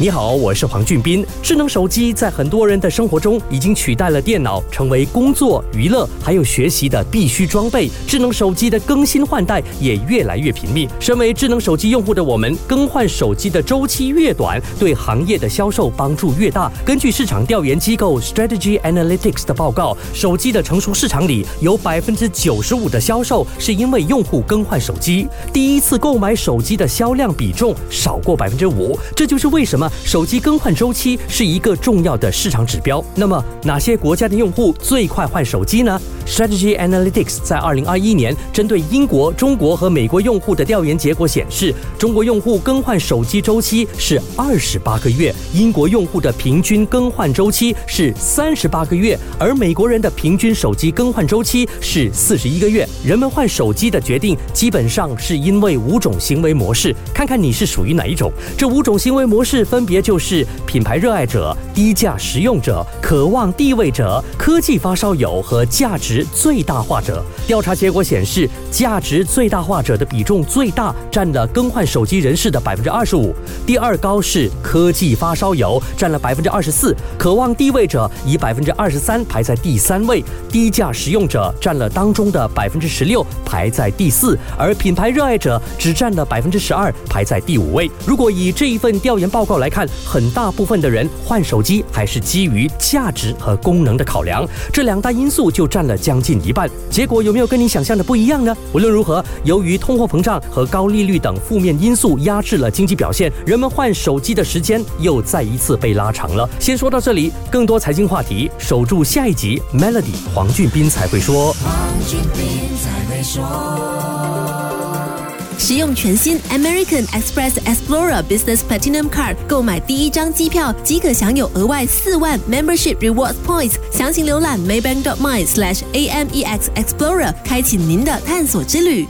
你好，我是黄俊斌。智能手机在很多人的生活中已经取代了电脑，成为工作、娱乐还有学习的必须装备。智能手机的更新换代也越来越频密。身为智能手机用户的我们，更换手机的周期越短，对行业的销售帮助越大。根据市场调研机构 Strategy Analytics 的报告，手机的成熟市场里有百分之九十五的销售是因为用户更换手机，第一次购买手机的销量比重少过百分之五。这就是为什么。手机更换周期是一个重要的市场指标。那么，哪些国家的用户最快换手机呢？Strategy Analytics 在二零二一年针对英国、中国和美国用户的调研结果显示，中国用户更换手机周期是二十八个月，英国用户的平均更换周期是三十八个月，而美国人的平均手机更换周期是四十一个月。人们换手机的决定基本上是因为五种行为模式，看看你是属于哪一种。这五种行为模式分。别就是品牌热爱者、低价实用者、渴望地位者、科技发烧友和价值最大化者。调查结果显示，价值最大化者的比重最大，占了更换手机人士的百分之二十五。第二高是科技发烧友，占了百分之二十四。渴望地位者以百分之二十三排在第三位。低价实用者占了当中的百分之十六，排在第四。而品牌热爱者只占了百分之十二，排在第五位。如果以这一份调研报告来看，很大部分的人换手机还是基于价值和功能的考量，这两大因素就占了将近一半。结果有没有跟你想象的不一样呢？无论如何，由于通货膨胀和高利率等负面因素压制了经济表现，人们换手机的时间又再一次被拉长了。先说到这里，更多财经话题，守住下一集。Melody 黄俊斌才会说。黄俊斌才会说。使用全新 American Express Explorer Business Platinum Card 购买第一张机票，即可享有额外四万 Membership Rewards Points。详情浏览 Maybank.my/slash AMEX Explorer，开启您的探索之旅。